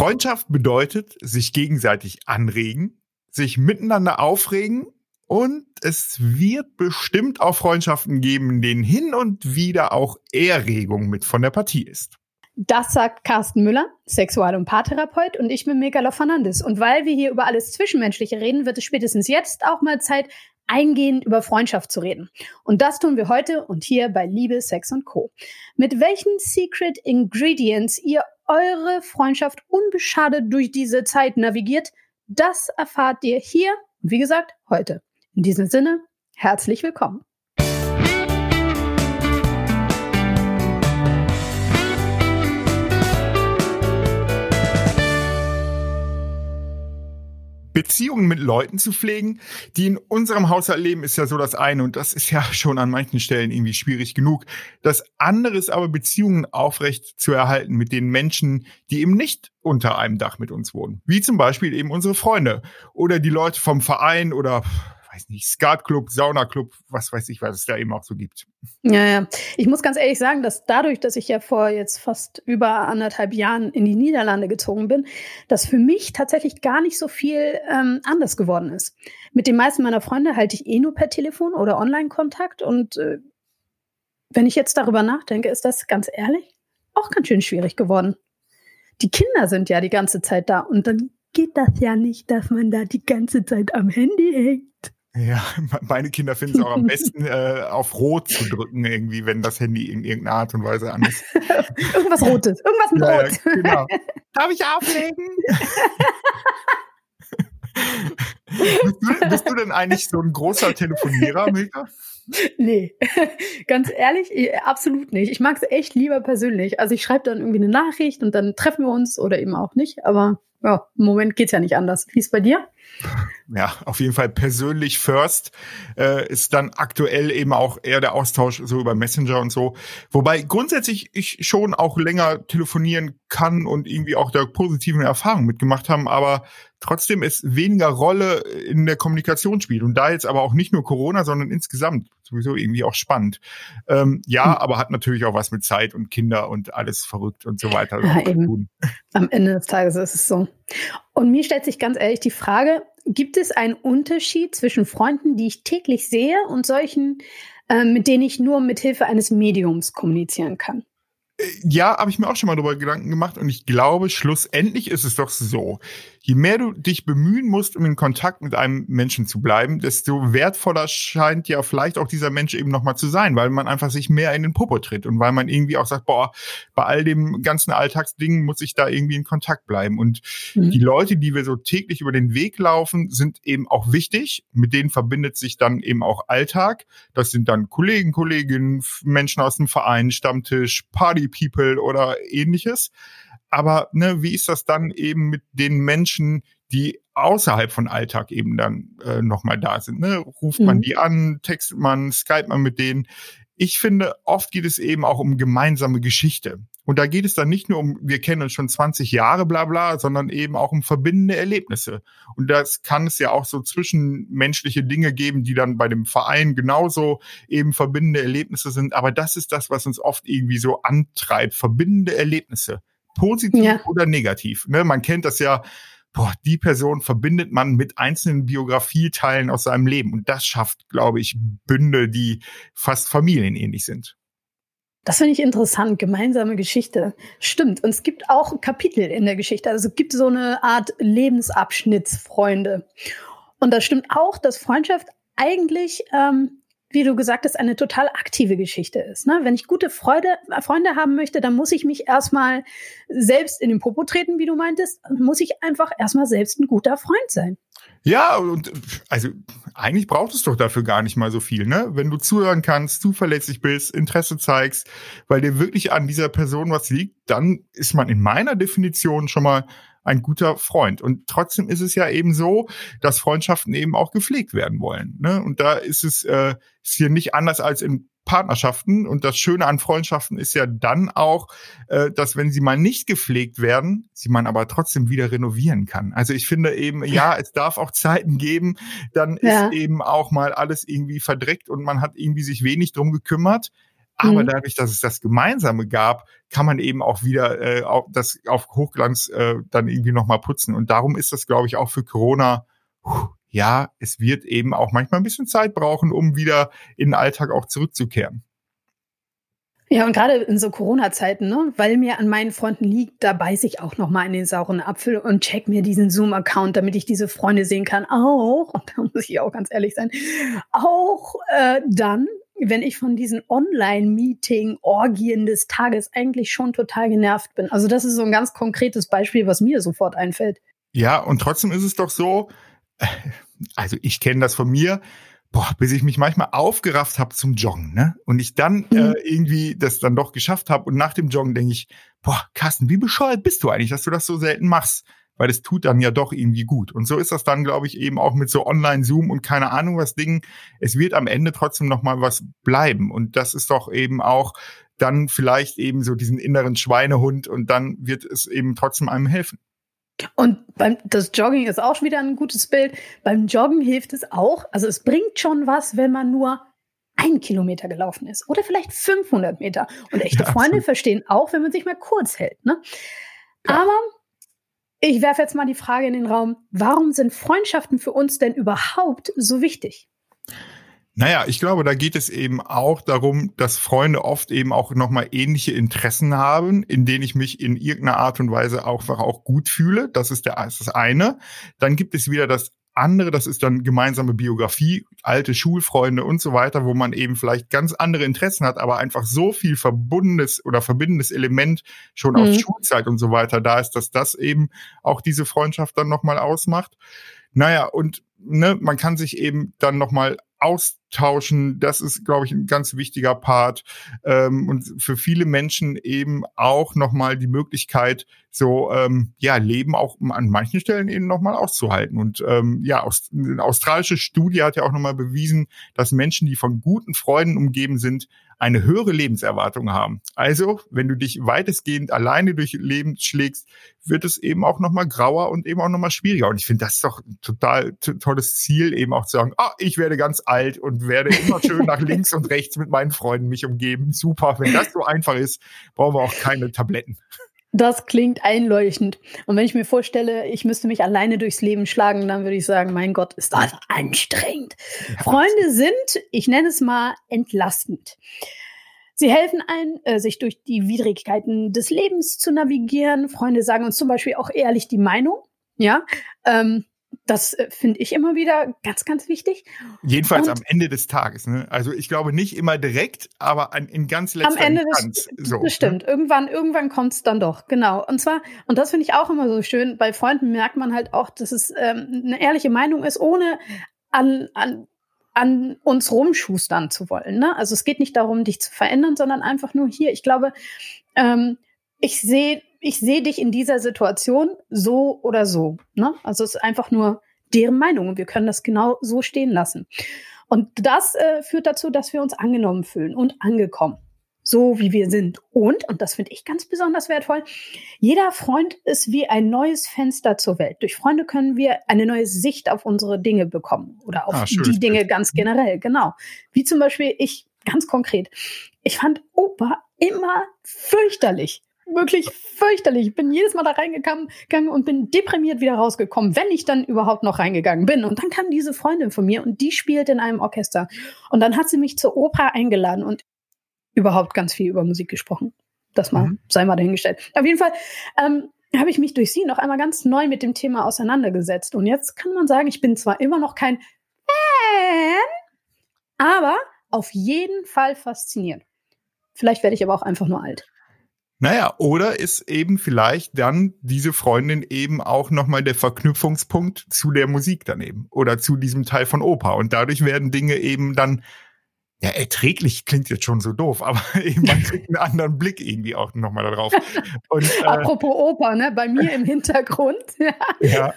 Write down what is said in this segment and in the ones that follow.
Freundschaft bedeutet sich gegenseitig anregen, sich miteinander aufregen und es wird bestimmt auch Freundschaften geben, in denen hin und wieder auch Erregung mit von der Partie ist. Das sagt Carsten Müller, Sexual- und Paartherapeut, und ich bin Megala Fernandes. Und weil wir hier über alles Zwischenmenschliche reden, wird es spätestens jetzt auch mal Zeit, eingehend über Freundschaft zu reden. Und das tun wir heute und hier bei Liebe, Sex und Co. Mit welchen Secret Ingredients ihr eure Freundschaft unbeschadet durch diese Zeit navigiert, das erfahrt ihr hier, wie gesagt, heute. In diesem Sinne, herzlich willkommen. Beziehungen mit Leuten zu pflegen, die in unserem Haushalt leben, ist ja so das eine und das ist ja schon an manchen Stellen irgendwie schwierig genug. Das andere ist aber Beziehungen aufrecht zu erhalten mit den Menschen, die eben nicht unter einem Dach mit uns wohnen. Wie zum Beispiel eben unsere Freunde oder die Leute vom Verein oder weiß nicht, Skatclub, Saunaclub, was weiß ich, was es da eben auch so gibt. Ja, ja. Ich muss ganz ehrlich sagen, dass dadurch, dass ich ja vor jetzt fast über anderthalb Jahren in die Niederlande gezogen bin, dass für mich tatsächlich gar nicht so viel ähm, anders geworden ist. Mit den meisten meiner Freunde halte ich eh nur per Telefon oder Online-Kontakt und äh, wenn ich jetzt darüber nachdenke, ist das ganz ehrlich auch ganz schön schwierig geworden. Die Kinder sind ja die ganze Zeit da und dann geht das ja nicht, dass man da die ganze Zeit am Handy hängt. Ja, meine Kinder finden es auch am besten, äh, auf Rot zu drücken, irgendwie, wenn das Handy in irgendeiner Art und Weise an ist. irgendwas Rotes, irgendwas mit ja, Rot. Ja, genau. Darf ich auflegen? bist, du, bist, du, denn eigentlich so ein großer Telefonierer, Milka? Nee, ganz ehrlich, absolut nicht. Ich mag es echt lieber persönlich. Also ich schreibe dann irgendwie eine Nachricht und dann treffen wir uns oder eben auch nicht. Aber ja, im Moment geht's ja nicht anders. Wie ist bei dir? ja, auf jeden Fall persönlich first äh, ist dann aktuell eben auch eher der Austausch so über Messenger und so. Wobei grundsätzlich ich schon auch länger telefonieren kann und irgendwie auch da positiven Erfahrungen mitgemacht haben, aber trotzdem ist weniger Rolle in der Kommunikation spielt. Und da jetzt aber auch nicht nur Corona, sondern insgesamt sowieso irgendwie auch spannend. Ähm, ja, mhm. aber hat natürlich auch was mit Zeit und Kinder und alles verrückt und so weiter ja, zu tun. Am Ende des Tages ist es so. Und mir stellt sich ganz ehrlich die Frage, gibt es einen Unterschied zwischen Freunden, die ich täglich sehe und solchen, äh, mit denen ich nur mit Hilfe eines Mediums kommunizieren kann? Ja, habe ich mir auch schon mal darüber Gedanken gemacht und ich glaube, schlussendlich ist es doch so je mehr du dich bemühen musst, um in Kontakt mit einem Menschen zu bleiben, desto wertvoller scheint ja vielleicht auch dieser Mensch eben nochmal zu sein, weil man einfach sich mehr in den Popo tritt und weil man irgendwie auch sagt, boah, bei all dem ganzen Alltagsdingen muss ich da irgendwie in Kontakt bleiben. Und mhm. die Leute, die wir so täglich über den Weg laufen, sind eben auch wichtig. Mit denen verbindet sich dann eben auch Alltag. Das sind dann Kollegen, Kolleginnen, Menschen aus dem Verein, Stammtisch, Party People oder ähnliches. Aber ne, wie ist das dann eben mit den Menschen, die außerhalb von Alltag eben dann äh, nochmal da sind? Ne? Ruft mhm. man die an, textet man, skype man mit denen? Ich finde, oft geht es eben auch um gemeinsame Geschichte. Und da geht es dann nicht nur um, wir kennen uns schon 20 Jahre, bla bla, sondern eben auch um verbindende Erlebnisse. Und das kann es ja auch so zwischenmenschliche Dinge geben, die dann bei dem Verein genauso eben verbindende Erlebnisse sind. Aber das ist das, was uns oft irgendwie so antreibt, verbindende Erlebnisse positiv ja. oder negativ. Ne? Man kennt das ja, boah, die Person verbindet man mit einzelnen Biografieteilen aus seinem Leben. Und das schafft, glaube ich, Bünde, die fast familienähnlich sind. Das finde ich interessant, gemeinsame Geschichte. Stimmt. Und es gibt auch Kapitel in der Geschichte. Also es gibt so eine Art Lebensabschnittsfreunde. Und das stimmt auch, dass Freundschaft eigentlich ähm, wie du gesagt hast, eine total aktive Geschichte ist. Ne? Wenn ich gute Freude, Freunde haben möchte, dann muss ich mich erstmal selbst in den Popo treten, wie du meintest, muss ich einfach erstmal selbst ein guter Freund sein. Ja, und also eigentlich braucht es doch dafür gar nicht mal so viel, ne? Wenn du zuhören kannst, zuverlässig bist, Interesse zeigst, weil dir wirklich an dieser Person was liegt, dann ist man in meiner Definition schon mal ein guter Freund. Und trotzdem ist es ja eben so, dass Freundschaften eben auch gepflegt werden wollen. Ne? Und da ist es äh, ist hier nicht anders als in Partnerschaften. Und das Schöne an Freundschaften ist ja dann auch, äh, dass wenn sie mal nicht gepflegt werden, sie man aber trotzdem wieder renovieren kann. Also ich finde eben, ja, es darf auch Zeiten geben, dann ja. ist eben auch mal alles irgendwie verdreckt und man hat irgendwie sich wenig drum gekümmert. Aber mhm. dadurch, dass es das Gemeinsame gab, kann man eben auch wieder äh, auch das auf Hochglanz äh, dann irgendwie nochmal putzen. Und darum ist das, glaube ich, auch für Corona, ja, es wird eben auch manchmal ein bisschen Zeit brauchen, um wieder in den Alltag auch zurückzukehren. Ja, und gerade in so Corona-Zeiten, ne, weil mir an meinen Freunden liegt, da beiß ich auch noch mal in den sauren Apfel und check mir diesen Zoom-Account, damit ich diese Freunde sehen kann. Auch, und da muss ich auch ganz ehrlich sein, auch äh, dann, wenn ich von diesen Online-Meeting-Orgien des Tages eigentlich schon total genervt bin. Also das ist so ein ganz konkretes Beispiel, was mir sofort einfällt. Ja, und trotzdem ist es doch so, also ich kenne das von mir, boah, bis ich mich manchmal aufgerafft habe zum Joggen, ne? Und ich dann mhm. äh, irgendwie das dann doch geschafft habe und nach dem Joggen denke ich, boah, Carsten, wie bescheuert bist du eigentlich, dass du das so selten machst? Weil es tut dann ja doch irgendwie gut. Und so ist das dann, glaube ich, eben auch mit so Online-Zoom und keine Ahnung was Dingen. Es wird am Ende trotzdem noch mal was bleiben. Und das ist doch eben auch dann vielleicht eben so diesen inneren Schweinehund und dann wird es eben trotzdem einem helfen. Und beim, das Jogging ist auch wieder ein gutes Bild. Beim Joggen hilft es auch. Also es bringt schon was, wenn man nur ein Kilometer gelaufen ist oder vielleicht 500 Meter. Und echte ja, Freunde verstehen auch, wenn man sich mal kurz hält. Ne? Ja. Aber ich werfe jetzt mal die Frage in den Raum, warum sind Freundschaften für uns denn überhaupt so wichtig? Naja, ich glaube, da geht es eben auch darum, dass Freunde oft eben auch nochmal ähnliche Interessen haben, in denen ich mich in irgendeiner Art und Weise auch, auch gut fühle. Das ist, der, das, ist das eine. Dann gibt es wieder das andere, das ist dann gemeinsame Biografie, alte Schulfreunde und so weiter, wo man eben vielleicht ganz andere Interessen hat, aber einfach so viel verbundenes oder verbindendes Element schon mhm. aus Schulzeit und so weiter da ist, dass das eben auch diese Freundschaft dann nochmal ausmacht. Naja, und ne, man kann sich eben dann nochmal austauschen. Das ist, glaube ich, ein ganz wichtiger Part. Ähm, und für viele Menschen eben auch nochmal die Möglichkeit, so ähm, ja, Leben auch an manchen Stellen eben nochmal auszuhalten. Und ähm, ja, aus, eine australische Studie hat ja auch nochmal bewiesen, dass Menschen, die von guten Freunden umgeben sind, eine höhere Lebenserwartung haben. Also, wenn du dich weitestgehend alleine durch Leben schlägst, wird es eben auch nochmal grauer und eben auch nochmal schwieriger. Und ich finde, das ist doch ein total tolles Ziel, eben auch zu sagen, ah, ich werde ganz alt und werde immer schön nach links und rechts mit meinen Freunden mich umgeben. Super. Wenn das so einfach ist, brauchen wir auch keine Tabletten. Das klingt einleuchtend. Und wenn ich mir vorstelle, ich müsste mich alleine durchs Leben schlagen, dann würde ich sagen, mein Gott, ist das anstrengend. Ja. Freunde sind, ich nenne es mal, entlastend. Sie helfen ein, äh, sich durch die Widrigkeiten des Lebens zu navigieren. Freunde sagen uns zum Beispiel auch ehrlich die Meinung. Ja, ähm, das äh, finde ich immer wieder ganz, ganz wichtig. Jedenfalls und am Ende des Tages. Ne? Also ich glaube nicht immer direkt, aber an, in ganz letzter Am Ende Instanz, des, so, das stimmt. Ne? Irgendwann, irgendwann kommt es dann doch. Genau. Und zwar, und das finde ich auch immer so schön, bei Freunden merkt man halt auch, dass es ähm, eine ehrliche Meinung ist, ohne an, an an uns rumschustern zu wollen. Ne? Also es geht nicht darum, dich zu verändern, sondern einfach nur hier. Ich glaube, ähm, ich sehe ich sehe dich in dieser Situation so oder so. Ne? Also es ist einfach nur deren Meinung und wir können das genau so stehen lassen. Und das äh, führt dazu, dass wir uns angenommen fühlen und angekommen. So wie wir sind. Und, und das finde ich ganz besonders wertvoll, jeder Freund ist wie ein neues Fenster zur Welt. Durch Freunde können wir eine neue Sicht auf unsere Dinge bekommen oder auf ah, die Dinge ganz generell. Genau. Wie zum Beispiel ich ganz konkret. Ich fand Opa immer fürchterlich wirklich fürchterlich. Ich bin jedes Mal da reingegangen und bin deprimiert wieder rausgekommen, wenn ich dann überhaupt noch reingegangen bin. Und dann kam diese Freundin von mir und die spielt in einem Orchester. Und dann hat sie mich zur Oper eingeladen und überhaupt ganz viel über Musik gesprochen. Das mal, mhm. sei mal dahingestellt. Auf jeden Fall ähm, habe ich mich durch sie noch einmal ganz neu mit dem Thema auseinandergesetzt. Und jetzt kann man sagen, ich bin zwar immer noch kein Fan, aber auf jeden Fall fasziniert. Vielleicht werde ich aber auch einfach nur alt. Naja, oder ist eben vielleicht dann diese Freundin eben auch nochmal der Verknüpfungspunkt zu der Musik daneben oder zu diesem Teil von Oper. Und dadurch werden Dinge eben dann, ja, erträglich klingt jetzt schon so doof, aber eben man kriegt einen anderen Blick irgendwie auch nochmal darauf. Und, äh, Apropos Oper, ne? Bei mir im Hintergrund, ja, ja.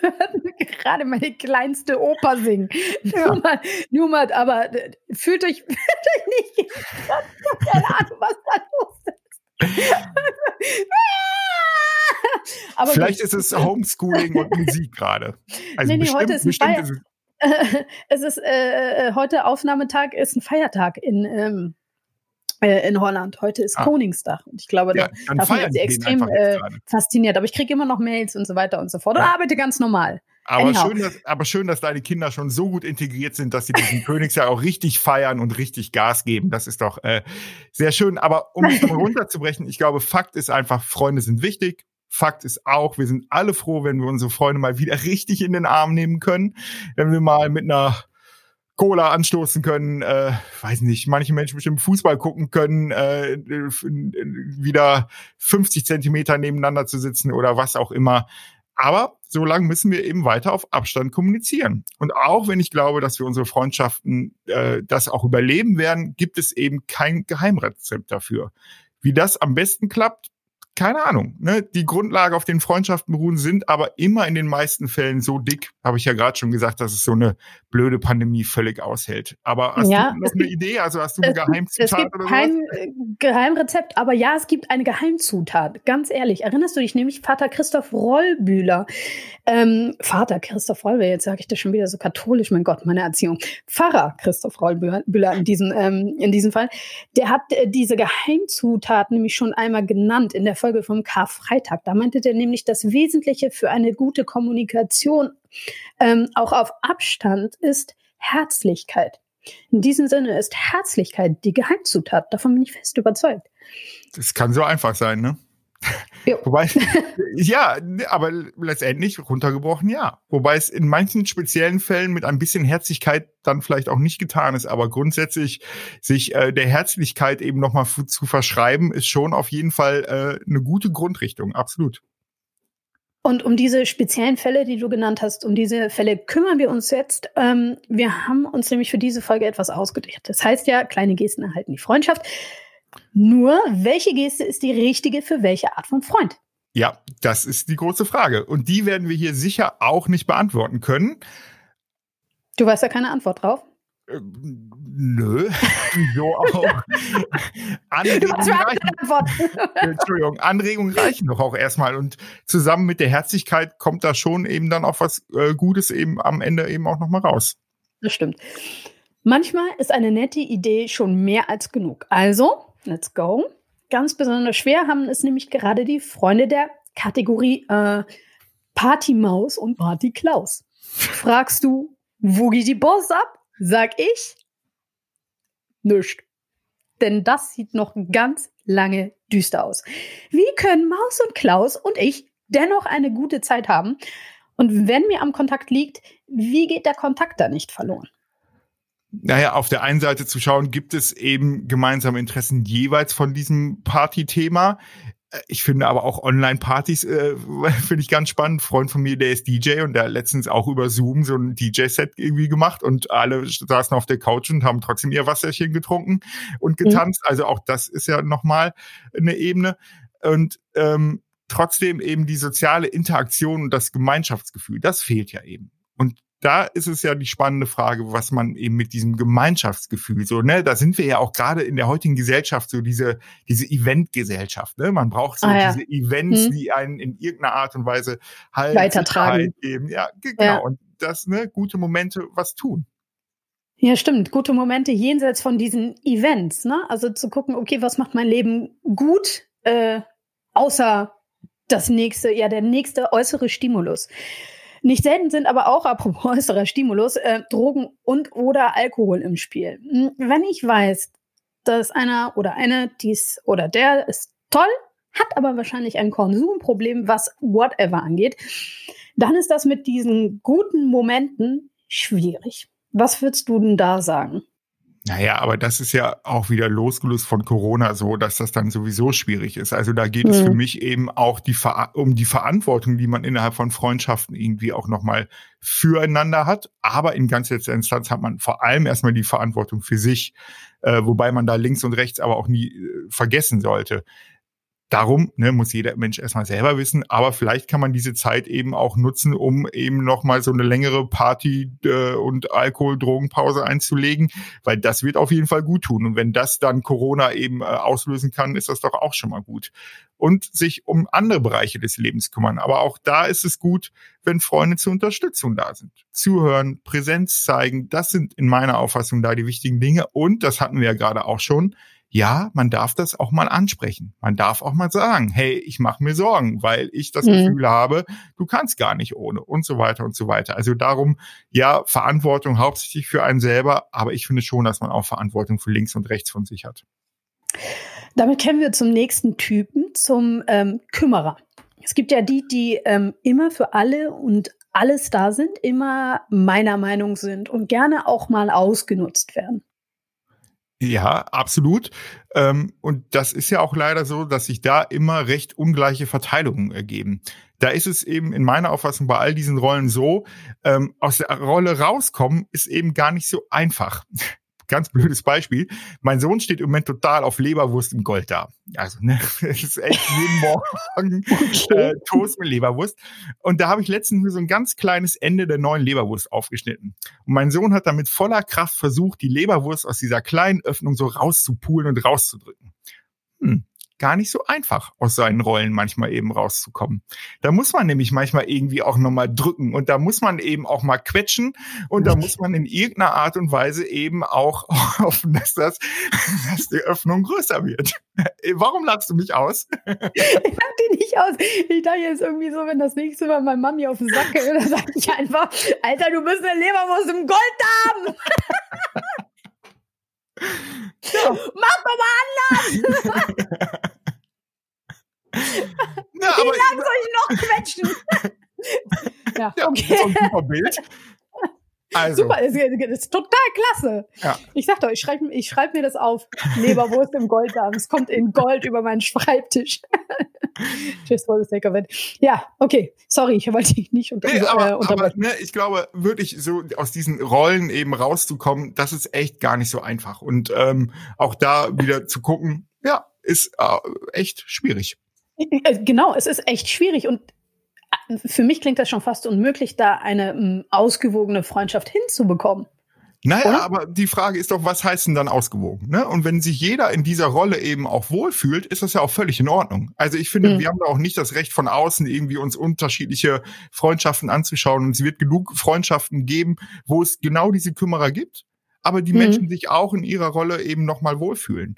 gerade meine kleinste Oper singen. Ja. Nur, mal, nur mal, aber äh, fühlt euch, fühlt euch nicht, keine Ahnung, was da los ist. Aber Vielleicht ist es Homeschooling und Musik gerade. Also nee, nee, bestimmt, heute ist ein Feier ist es, es ist äh, äh, heute Aufnahmetag ist ein Feiertag in ähm, äh, in Holland. Heute ist ah. Koningstag. Und ich glaube, ja, da, davon ist sie extrem äh, fasziniert. Aber ich kriege immer noch Mails und so weiter und so fort. Und arbeite ganz normal. Aber schön, dass, aber schön, dass deine Kinder schon so gut integriert sind, dass sie diesen Königsjahr auch richtig feiern und richtig Gas geben. Das ist doch äh, sehr schön. Aber um es mal runterzubrechen, ich glaube, Fakt ist einfach, Freunde sind wichtig. Fakt ist auch, wir sind alle froh, wenn wir unsere Freunde mal wieder richtig in den Arm nehmen können. Wenn wir mal mit einer Cola anstoßen können, äh, weiß nicht, manche Menschen bestimmt Fußball gucken können, äh, wieder 50 Zentimeter nebeneinander zu sitzen oder was auch immer. Aber so lange müssen wir eben weiter auf Abstand kommunizieren. Und auch wenn ich glaube, dass wir unsere Freundschaften äh, das auch überleben werden, gibt es eben kein Geheimrezept dafür. Wie das am besten klappt, keine Ahnung, ne, die Grundlage auf den Freundschaften beruhen, sind aber immer in den meisten Fällen so dick, habe ich ja gerade schon gesagt, dass es so eine blöde Pandemie völlig aushält. Aber hast ja, du noch eine Idee? Also hast du ein Geheimzutat es gibt oder kein sowas? Geheimrezept, aber ja, es gibt eine Geheimzutat. Ganz ehrlich, erinnerst du dich nämlich Vater Christoph Rollbühler? Ähm, Vater Christoph Rollbühler, jetzt sage ich das schon wieder so katholisch, mein Gott, meine Erziehung. Pfarrer Christoph Rollbühler in diesem, ähm, in diesem Fall, der hat äh, diese Geheimzutat nämlich schon einmal genannt in der Folge vom Karfreitag. Da meinte der nämlich, das Wesentliche für eine gute Kommunikation ähm, auch auf Abstand ist Herzlichkeit. In diesem Sinne ist Herzlichkeit die Geheimzutat. Davon bin ich fest überzeugt. Das kann so einfach sein, ne? Wobei, ja, aber letztendlich runtergebrochen, ja. Wobei es in manchen speziellen Fällen mit ein bisschen Herzlichkeit dann vielleicht auch nicht getan ist. Aber grundsätzlich sich äh, der Herzlichkeit eben nochmal zu verschreiben, ist schon auf jeden Fall äh, eine gute Grundrichtung, absolut. Und um diese speziellen Fälle, die du genannt hast, um diese Fälle kümmern wir uns jetzt. Ähm, wir haben uns nämlich für diese Folge etwas ausgedacht. Das heißt ja, kleine Gesten erhalten die Freundschaft. Nur, welche Geste ist die richtige für welche Art von Freund? Ja, das ist die große Frage. Und die werden wir hier sicher auch nicht beantworten können. Du weißt ja keine Antwort drauf. Äh, nö, wieso auch? Anregungen reichen. Entschuldigung, Anregungen reichen doch auch erstmal. Und zusammen mit der Herzlichkeit kommt da schon eben dann auch was äh, Gutes eben am Ende eben auch nochmal raus. Das stimmt. Manchmal ist eine nette Idee schon mehr als genug. Also, Let's go. Ganz besonders schwer haben es nämlich gerade die Freunde der Kategorie äh, Partymaus und Party Klaus. Fragst du, wo geht die Boss ab? Sag ich, nischt. Denn das sieht noch ganz lange düster aus. Wie können Maus und Klaus und ich dennoch eine gute Zeit haben? Und wenn mir am Kontakt liegt, wie geht der Kontakt da nicht verloren? Naja, auf der einen Seite zu schauen, gibt es eben gemeinsame Interessen jeweils von diesem Party-Thema. Ich finde aber auch Online-Partys äh, finde ich ganz spannend. Ein Freund von mir, der ist DJ und der hat letztens auch über Zoom so ein DJ-Set irgendwie gemacht und alle saßen auf der Couch und haben trotzdem ihr Wasserchen getrunken und mhm. getanzt. Mhm. Also auch das ist ja nochmal eine Ebene. Und ähm, trotzdem eben die soziale Interaktion und das Gemeinschaftsgefühl, das fehlt ja eben. Und da ist es ja die spannende Frage, was man eben mit diesem Gemeinschaftsgefühl so, ne, da sind wir ja auch gerade in der heutigen Gesellschaft so diese, diese Eventgesellschaft, ne, man braucht so ah, ja. diese Events, hm. die einen in irgendeiner Art und Weise halt weitertragen geben. Ja, genau. Ja. Und das, ne, gute Momente was tun. Ja, stimmt. Gute Momente jenseits von diesen Events, ne? Also zu gucken, okay, was macht mein Leben gut, äh, außer das nächste, ja, der nächste äußere Stimulus. Nicht selten sind aber auch, apropos äußerer Stimulus, äh, Drogen und oder Alkohol im Spiel. Hm, wenn ich weiß, dass einer oder eine dies oder der ist toll, hat aber wahrscheinlich ein Konsumproblem, was whatever angeht, dann ist das mit diesen guten Momenten schwierig. Was würdest du denn da sagen? Naja, aber das ist ja auch wieder losgelöst von Corona so, dass das dann sowieso schwierig ist. Also da geht mhm. es für mhm. mich eben auch die um die Verantwortung, die man innerhalb von Freundschaften irgendwie auch nochmal füreinander hat. Aber in ganz letzter Instanz hat man vor allem erstmal die Verantwortung für sich, äh, wobei man da links und rechts aber auch nie äh, vergessen sollte. Darum ne, muss jeder Mensch erstmal selber wissen, aber vielleicht kann man diese Zeit eben auch nutzen, um eben nochmal so eine längere Party- äh, und Alkohol-Drogenpause einzulegen, weil das wird auf jeden Fall gut tun. Und wenn das dann Corona eben äh, auslösen kann, ist das doch auch schon mal gut. Und sich um andere Bereiche des Lebens kümmern. Aber auch da ist es gut, wenn Freunde zur Unterstützung da sind. Zuhören, Präsenz zeigen, das sind in meiner Auffassung da die wichtigen Dinge. Und das hatten wir ja gerade auch schon ja, man darf das auch mal ansprechen. Man darf auch mal sagen, hey, ich mache mir Sorgen, weil ich das mhm. Gefühl habe, du kannst gar nicht ohne und so weiter und so weiter. Also darum, ja, Verantwortung hauptsächlich für einen selber, aber ich finde schon, dass man auch Verantwortung für links und rechts von sich hat. Damit kennen wir zum nächsten Typen, zum ähm, Kümmerer. Es gibt ja die, die ähm, immer für alle und alles da sind, immer meiner Meinung sind und gerne auch mal ausgenutzt werden. Ja, absolut. Ähm, und das ist ja auch leider so, dass sich da immer recht ungleiche Verteilungen ergeben. Da ist es eben in meiner Auffassung bei all diesen Rollen so, ähm, aus der Rolle rauskommen ist eben gar nicht so einfach ganz blödes Beispiel. Mein Sohn steht im Moment total auf Leberwurst im Gold da. Also, ne, es ist echt jeden Morgen äh, Toast mit Leberwurst. Und da habe ich letztens nur so ein ganz kleines Ende der neuen Leberwurst aufgeschnitten. Und mein Sohn hat damit voller Kraft versucht, die Leberwurst aus dieser kleinen Öffnung so rauszupulen und rauszudrücken. Hm gar nicht so einfach, aus seinen Rollen manchmal eben rauszukommen. Da muss man nämlich manchmal irgendwie auch nochmal drücken und da muss man eben auch mal quetschen und da muss man in irgendeiner Art und Weise eben auch hoffen, dass das, dass die Öffnung größer wird. Warum lachst du mich aus? ich lach dich nicht aus. Ich dachte jetzt irgendwie so, wenn das nächste Mal meine Mami auf den Sack geht, dann sage ich einfach, Alter, du bist eine Leberwurst im Gold haben. Ja. Mach mal anders! Na, Wie lange soll ich noch quetschen? ja, ja, okay. Ist ein super Bild. Also. Super, das ist, total klasse. Ja. Ich sag doch, ich schreibe ich schreib mir das auf. Leberwurst im Golddarm. Es kommt in Gold über meinen Schreibtisch. Just for the sake of it. Ja, okay. Sorry, ich wollte dich nicht unter, nee, aber, äh, aber ne, ich glaube, wirklich so aus diesen Rollen eben rauszukommen, das ist echt gar nicht so einfach. Und ähm, auch da wieder zu gucken, ja, ist äh, echt schwierig. Äh, genau, es ist echt schwierig und äh, für mich klingt das schon fast unmöglich, da eine m, ausgewogene Freundschaft hinzubekommen. Naja, Oder? aber die Frage ist doch, was heißt denn dann ausgewogen? Ne? Und wenn sich jeder in dieser Rolle eben auch wohlfühlt, ist das ja auch völlig in Ordnung. Also ich finde, mhm. wir haben da auch nicht das Recht von außen irgendwie uns unterschiedliche Freundschaften anzuschauen. Und es wird genug Freundschaften geben, wo es genau diese Kümmerer gibt, aber die mhm. Menschen sich auch in ihrer Rolle eben nochmal wohlfühlen.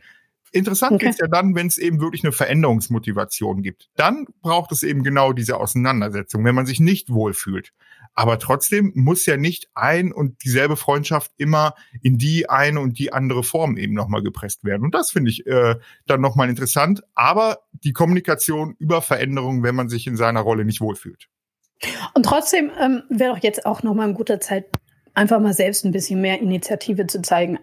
Interessant okay. ist ja dann, wenn es eben wirklich eine Veränderungsmotivation gibt. Dann braucht es eben genau diese Auseinandersetzung, wenn man sich nicht wohlfühlt. Aber trotzdem muss ja nicht ein und dieselbe Freundschaft immer in die eine und die andere Form eben nochmal gepresst werden. Und das finde ich äh, dann nochmal interessant. Aber die Kommunikation über Veränderungen, wenn man sich in seiner Rolle nicht wohlfühlt. Und trotzdem ähm, wäre doch jetzt auch nochmal ein guter Zeit, einfach mal selbst ein bisschen mehr Initiative zu zeigen.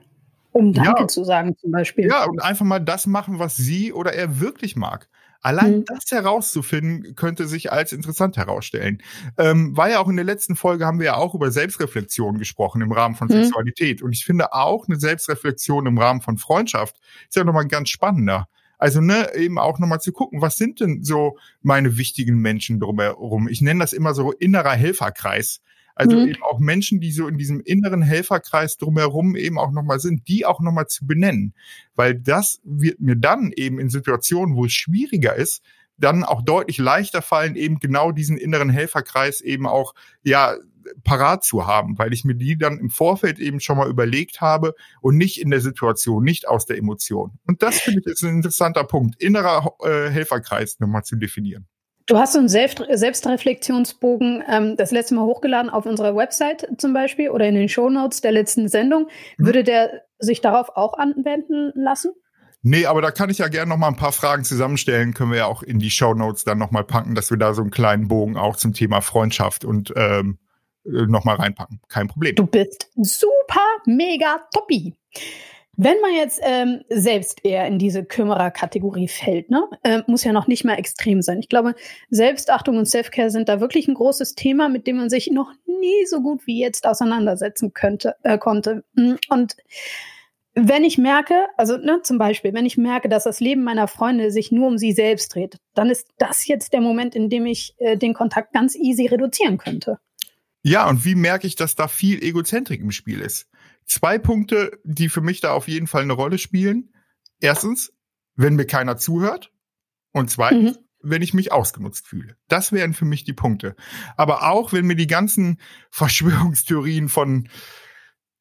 Um Danke ja. zu sagen zum Beispiel. Ja, und einfach mal das machen, was sie oder er wirklich mag. Allein mhm. das herauszufinden, könnte sich als interessant herausstellen. Ähm, war ja auch in der letzten Folge haben wir ja auch über Selbstreflexion gesprochen im Rahmen von mhm. Sexualität. Und ich finde auch eine Selbstreflexion im Rahmen von Freundschaft ist ja nochmal ganz spannender. Also ne, eben auch nochmal zu gucken, was sind denn so meine wichtigen Menschen drumherum? Ich nenne das immer so innerer Helferkreis. Also mhm. eben auch Menschen, die so in diesem inneren Helferkreis drumherum eben auch nochmal sind, die auch nochmal zu benennen. Weil das wird mir dann eben in Situationen, wo es schwieriger ist, dann auch deutlich leichter fallen, eben genau diesen inneren Helferkreis eben auch, ja, parat zu haben, weil ich mir die dann im Vorfeld eben schon mal überlegt habe und nicht in der Situation, nicht aus der Emotion. Und das finde ich ist ein interessanter Punkt, innerer äh, Helferkreis nochmal zu definieren. Du hast so einen Selbst Selbstreflexionsbogen ähm, das letzte Mal hochgeladen auf unserer Website zum Beispiel oder in den Shownotes der letzten Sendung. Mhm. Würde der sich darauf auch anwenden lassen? Nee, aber da kann ich ja gerne noch mal ein paar Fragen zusammenstellen. Können wir ja auch in die Shownotes dann noch mal packen, dass wir da so einen kleinen Bogen auch zum Thema Freundschaft und ähm, äh, noch mal reinpacken. Kein Problem. Du bist super mega toppi. Wenn man jetzt ähm, selbst eher in diese Kümmerer-Kategorie fällt, ne, äh, muss ja noch nicht mal extrem sein. Ich glaube, Selbstachtung und Selfcare sind da wirklich ein großes Thema, mit dem man sich noch nie so gut wie jetzt auseinandersetzen könnte, äh, konnte. Mm, und wenn ich merke, also ne, zum Beispiel, wenn ich merke, dass das Leben meiner Freunde sich nur um sie selbst dreht, dann ist das jetzt der Moment, in dem ich äh, den Kontakt ganz easy reduzieren könnte. Ja, und wie merke ich, dass da viel Egozentrik im Spiel ist? Zwei Punkte, die für mich da auf jeden Fall eine Rolle spielen. Erstens, wenn mir keiner zuhört. Und zweitens, mhm. wenn ich mich ausgenutzt fühle. Das wären für mich die Punkte. Aber auch, wenn mir die ganzen Verschwörungstheorien von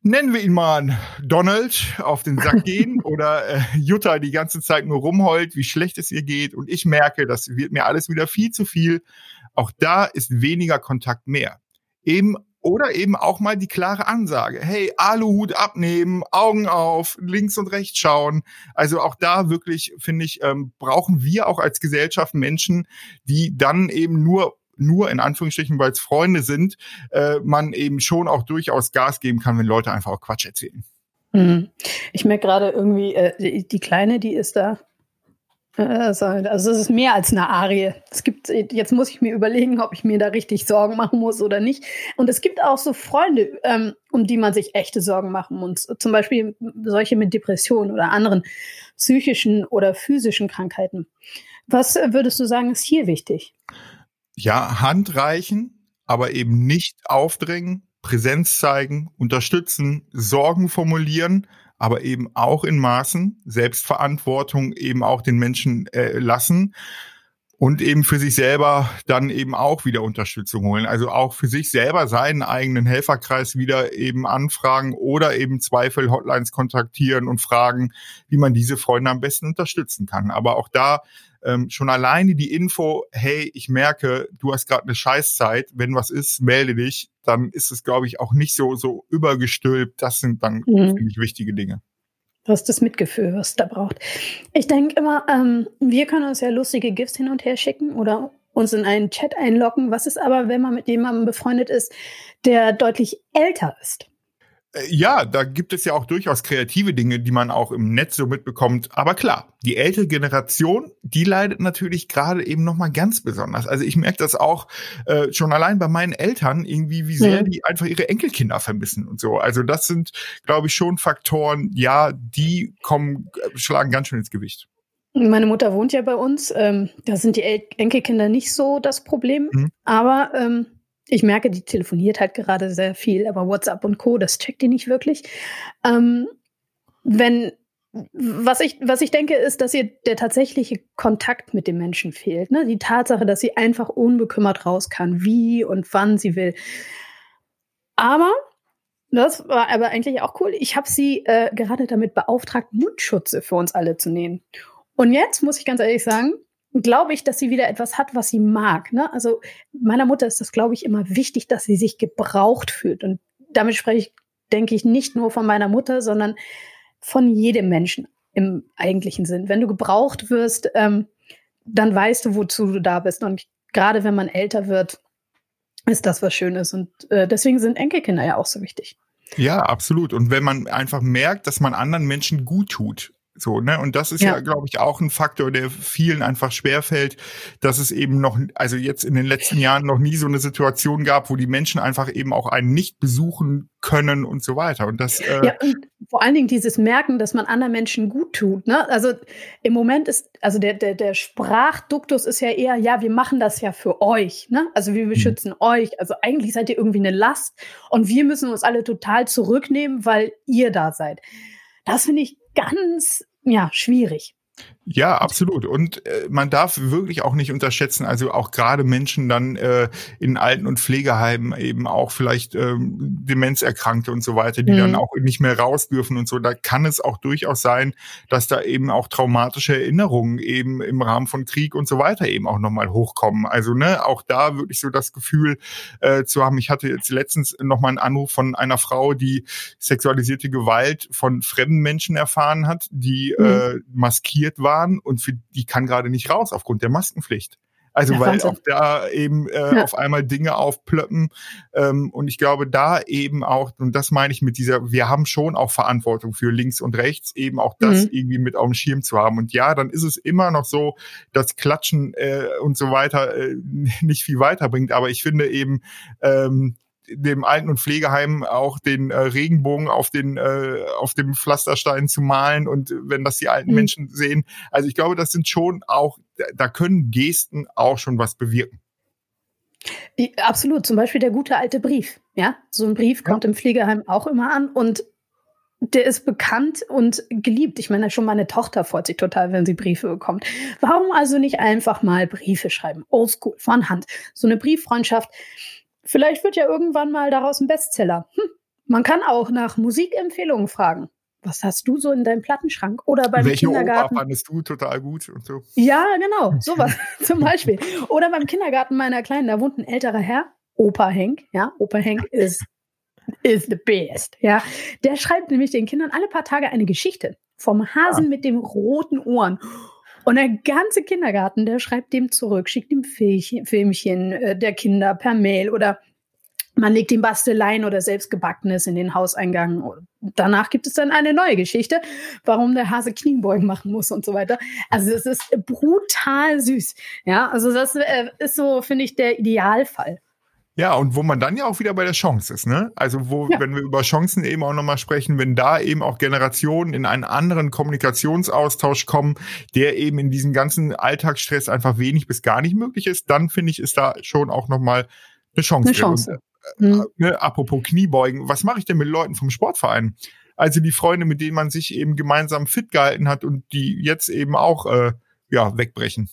nennen wir ihn mal Donald, auf den Sack gehen oder äh, Jutta die ganze Zeit nur rumheult, wie schlecht es ihr geht und ich merke, das wird mir alles wieder viel zu viel. Auch da ist weniger Kontakt mehr. Eben oder eben auch mal die klare Ansage. Hey, Aluhut abnehmen, Augen auf, links und rechts schauen. Also auch da wirklich, finde ich, ähm, brauchen wir auch als Gesellschaft Menschen, die dann eben nur nur in Anführungsstrichen, weil es Freunde sind, äh, man eben schon auch durchaus Gas geben kann, wenn Leute einfach auch Quatsch erzählen. Mhm. Ich merke gerade irgendwie, äh, die, Kleine, die ist da also es ist mehr als eine Arie. Es gibt, jetzt muss ich mir überlegen, ob ich mir da richtig Sorgen machen muss oder nicht. Und es gibt auch so Freunde, ähm, um die man sich echte Sorgen machen muss. Zum Beispiel solche mit Depressionen oder anderen psychischen oder physischen Krankheiten. Was würdest du sagen, ist hier wichtig? Ja, Hand reichen, aber eben nicht aufdrängen, Präsenz zeigen, unterstützen, Sorgen formulieren, aber eben auch in Maßen, Selbstverantwortung eben auch den Menschen äh, lassen und eben für sich selber dann eben auch wieder Unterstützung holen. Also auch für sich selber seinen eigenen Helferkreis wieder eben anfragen oder eben Zweifel-Hotlines kontaktieren und fragen, wie man diese Freunde am besten unterstützen kann. Aber auch da ähm, schon alleine die Info, hey, ich merke, du hast gerade eine Scheißzeit, wenn was ist, melde dich, dann ist es, glaube ich, auch nicht so, so übergestülpt. Das sind dann, mhm. finde ich, wichtige Dinge. Hast das Mitgefühl, was da braucht. Ich denke immer, ähm, wir können uns ja lustige GIFs hin und her schicken oder uns in einen Chat einloggen. Was ist aber, wenn man mit jemandem befreundet ist, der deutlich älter ist? Äh, ja, da gibt es ja auch durchaus kreative Dinge, die man auch im Netz so mitbekommt. Aber klar, die ältere Generation, die leidet natürlich gerade eben noch mal ganz besonders. Also ich merke das auch äh, schon allein bei meinen Eltern irgendwie, wie sehr mhm. die einfach ihre Enkelkinder vermissen und so. Also das sind, glaube ich, schon Faktoren. Ja, die kommen, schlagen ganz schön ins Gewicht. Meine Mutter wohnt ja bei uns. Ähm, da sind die El Enkelkinder nicht so das Problem. Mhm. Aber ähm, ich merke, die telefoniert halt gerade sehr viel, aber WhatsApp und Co., das checkt die nicht wirklich. Ähm, wenn, was ich, was ich denke, ist, dass ihr der tatsächliche Kontakt mit dem Menschen fehlt. Ne? Die Tatsache, dass sie einfach unbekümmert raus kann, wie und wann sie will. Aber das war aber eigentlich auch cool. Ich habe sie äh, gerade damit beauftragt, Mundschutze für uns alle zu nähen. Und jetzt muss ich ganz ehrlich sagen, glaube ich, dass sie wieder etwas hat, was sie mag. Ne? Also meiner Mutter ist das, glaube ich, immer wichtig, dass sie sich gebraucht fühlt. Und damit spreche ich, denke ich, nicht nur von meiner Mutter, sondern von jedem Menschen im eigentlichen Sinn. Wenn du gebraucht wirst, ähm, dann weißt du, wozu du da bist. Und gerade wenn man älter wird, ist das was Schönes. Und äh, deswegen sind Enkelkinder ja auch so wichtig. Ja, absolut. Und wenn man einfach merkt, dass man anderen Menschen gut tut, so, ne? Und das ist ja, ja glaube ich, auch ein Faktor, der vielen einfach schwerfällt, dass es eben noch, also jetzt in den letzten Jahren noch nie so eine Situation gab, wo die Menschen einfach eben auch einen nicht besuchen können und so weiter. Und das äh ja, und vor allen Dingen dieses Merken, dass man anderen Menschen gut tut. Ne? Also im Moment ist, also der, der, der Sprachduktus ist ja eher, ja, wir machen das ja für euch. Ne? Also wir beschützen mhm. euch. Also eigentlich seid ihr irgendwie eine Last und wir müssen uns alle total zurücknehmen, weil ihr da seid. Das finde ich ganz, ja, schwierig. Ja, absolut. Und äh, man darf wirklich auch nicht unterschätzen, also auch gerade Menschen dann äh, in Alten- und Pflegeheimen eben auch vielleicht ähm, Demenzerkrankte und so weiter, die mhm. dann auch nicht mehr raus dürfen und so. Da kann es auch durchaus sein, dass da eben auch traumatische Erinnerungen eben im Rahmen von Krieg und so weiter eben auch nochmal hochkommen. Also ne, auch da wirklich so das Gefühl äh, zu haben. Ich hatte jetzt letztens nochmal einen Anruf von einer Frau, die sexualisierte Gewalt von fremden Menschen erfahren hat, die mhm. äh, maskiert war waren und für die kann gerade nicht raus aufgrund der Maskenpflicht. Also ja, weil Wahnsinn. auch da eben äh, ja. auf einmal Dinge aufplöppen. Ähm, und ich glaube, da eben auch, und das meine ich mit dieser, wir haben schon auch Verantwortung für links und rechts, eben auch das mhm. irgendwie mit auf dem Schirm zu haben. Und ja, dann ist es immer noch so, dass Klatschen äh, und so weiter äh, nicht viel weiterbringt. Aber ich finde eben, ähm, dem Alten- und Pflegeheim auch den äh, Regenbogen auf den äh, auf dem Pflasterstein zu malen und wenn das die alten mhm. Menschen sehen. Also ich glaube, das sind schon auch, da können Gesten auch schon was bewirken. Absolut, zum Beispiel der gute alte Brief. Ja, so ein Brief kommt ja. im Pflegeheim auch immer an und der ist bekannt und geliebt. Ich meine, schon meine Tochter freut sich total, wenn sie Briefe bekommt. Warum also nicht einfach mal Briefe schreiben? Oldschool, von Hand. So eine Brieffreundschaft Vielleicht wird ja irgendwann mal daraus ein Bestseller. Hm, Man kann auch nach Musikempfehlungen fragen. Was hast du so in deinem Plattenschrank? Oder beim Welche Kindergarten? Oper fandest du total gut und so? Ja, genau, sowas zum Beispiel. Oder beim Kindergarten meiner Kleinen, da wohnt ein älterer Herr, Opa Henk, ja, Opa Henk ist, is the best, ja. Der schreibt nämlich den Kindern alle paar Tage eine Geschichte vom Hasen Ah. mit dem roten Ohren. Und der ganze Kindergarten, der schreibt dem zurück, schickt ihm Filmchen, äh, der Kinder per Mail oder man legt ihm Basteleien oder selbstgebackenes in den Hauseingang. Danach gibt es dann eine neue Geschichte, warum der Hase Kniebeugen machen muss und so weiter. Also es ist brutal süß. Ja, also das äh, ist so, finde ich, der Idealfall. Ja, und wo man dann ja auch wieder bei der Chance ist, ne? Also wo, Ja. wenn wir über Chancen eben auch nochmal sprechen, wenn da eben auch Generationen in einen anderen Kommunikationsaustausch kommen, der eben in diesem ganzen Alltagsstress einfach wenig bis gar nicht möglich ist, dann finde ich, ist da schon auch nochmal eine Chance. Eine. Chance. Und, Hm. ne, apropos Kniebeugen, was mache ich denn mit Leuten vom Sportverein? Also die Freunde, mit denen man sich eben gemeinsam fit gehalten hat und die jetzt eben auch äh, ja, wegbrechen.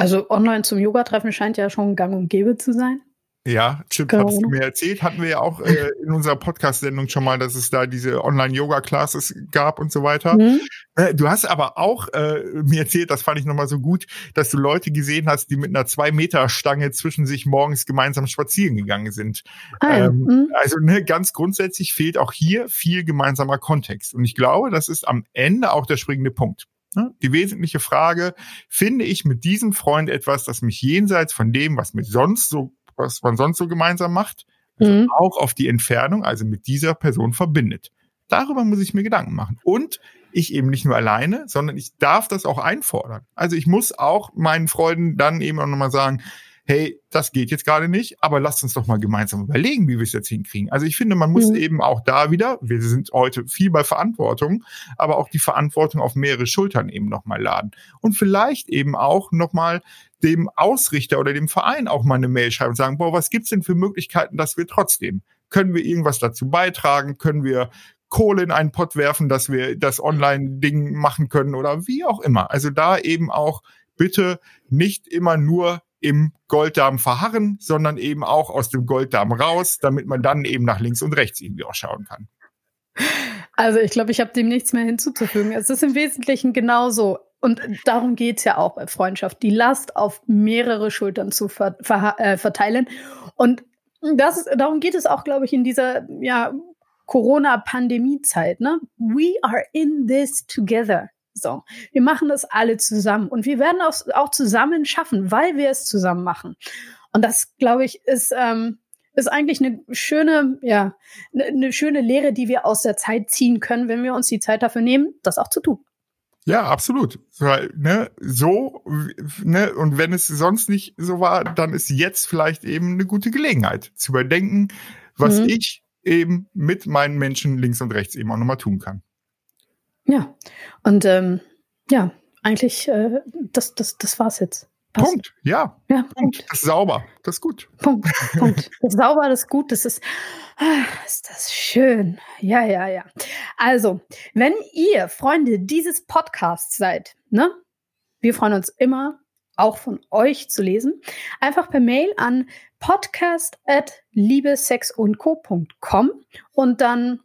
Also online zum Yoga-Treffen scheint ja schon gang und gäbe zu sein. Ja, Corona. hattest du mir erzählt. Hatten wir ja auch äh, in unserer Podcast-Sendung schon mal, dass es da diese Online-Yoga-Classes gab und so weiter. Hm? Äh, du hast aber auch äh, mir erzählt, das fand ich nochmal so gut, dass du Leute gesehen hast, die mit einer Zwei-Meter-Stange zwischen sich morgens gemeinsam spazieren gegangen sind. Ah, ja. Ähm, Hm? Also ne, ganz grundsätzlich fehlt auch hier viel gemeinsamer Kontext. Und ich glaube, das ist am Ende auch der springende Punkt. Ne? Die wesentliche Frage, finde ich mit diesem Freund etwas, das mich jenseits von dem, was mit sonst so, was man sonst so gemeinsam macht, also Mhm. auch auf die Entfernung, also mit dieser Person verbindet. Darüber muss ich mir Gedanken machen. Und ich eben nicht nur alleine, sondern ich darf das auch einfordern. Also ich muss auch meinen Freunden dann eben auch nochmal sagen, hey, das geht jetzt gerade nicht, aber lasst uns doch mal gemeinsam überlegen, wie wir es jetzt hinkriegen. Also ich finde, man muss Mhm. eben auch da wieder, wir sind heute viel bei Verantwortung, aber auch die Verantwortung auf mehrere Schultern eben nochmal laden. Und vielleicht eben auch nochmal dem Ausrichter oder dem Verein auch mal eine Mail schreiben und sagen, boah, was gibt's denn für Möglichkeiten, dass wir trotzdem, können wir irgendwas dazu beitragen, können wir Kohle in einen Pott werfen, dass wir das Online-Ding machen können oder wie auch immer. Also da eben auch bitte nicht immer nur im Golddarm verharren, sondern eben auch aus dem Golddarm raus, damit man dann eben nach links und rechts irgendwie auch schauen kann. Also ich glaube, ich habe dem nichts mehr hinzuzufügen. Es ist im Wesentlichen genauso. Und darum geht's ja auch bei Freundschaft, die Last auf mehrere Schultern zu ver ver äh, verteilen. Und das darum geht es auch, glaube ich, in dieser ja, Corona-Pandemie-Zeit. Ne? We are in this together. So, wir machen das alle zusammen und wir werden es auch zusammen schaffen, weil wir es zusammen machen. Und das, glaube ich, ist ähm, ist eigentlich eine schöne, ja, eine, eine schöne Lehre, die wir aus der Zeit ziehen können, wenn wir uns die Zeit dafür nehmen, das auch zu tun. Ja, absolut. Weil, ne, so, ne, und wenn es sonst nicht so war, dann ist jetzt vielleicht eben eine gute Gelegenheit zu überdenken, was Mhm. ich eben mit meinen Menschen links und rechts eben auch nochmal tun kann. Ja. Und ähm, ja, eigentlich, äh, das, das, das war's jetzt. Passt. Punkt. Ja, Ja, Punkt. Das ist sauber. Das ist gut. Punkt. Punkt. Das ist sauber, das ist gut, das ist, ah, ist das schön. Ja, ja, ja. Also, wenn ihr Freunde dieses Podcasts seid, ne? Wir freuen uns immer, auch von euch zu lesen. Einfach per Mail an podcast at liebesexundco.com und dann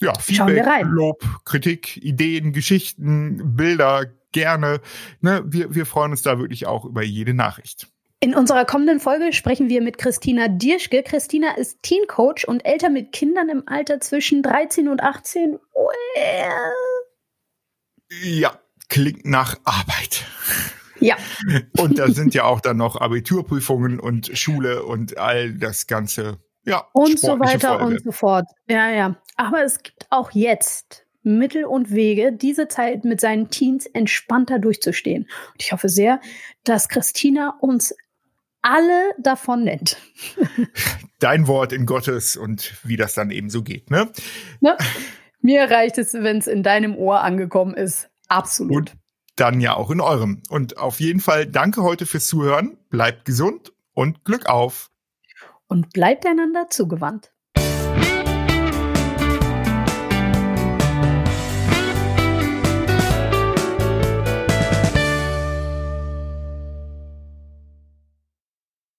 Ja, Feedback. Lob, Kritik, Ideen, Geschichten, Bilder, gerne. Ne, wir, wir freuen uns da wirklich auch über jede Nachricht. In unserer kommenden Folge sprechen wir mit Christina Dirschke. Christina ist Teen Coach und Eltern mit Kindern im Alter zwischen 13 und 18. Well. Ja, klingt nach Arbeit. Ja, Und da sind ja auch dann noch Abiturprüfungen und Schule und all das ganze, ja, und so weiter Folge. und so fort. Ja, ja. Aber es gibt auch jetzt Mittel und Wege, diese Zeit mit seinen Teens entspannter durchzustehen. Und ich hoffe sehr, dass Christina uns alle davon nennt. Dein Wort in Gottes und wie das dann eben so geht, ne? Ne? Mir reicht es, wenn es in deinem Ohr angekommen ist. Absolut. Und dann ja auch in eurem. Und auf jeden Fall danke heute fürs Zuhören. Bleibt gesund und Glück auf. Und bleibt einander zugewandt.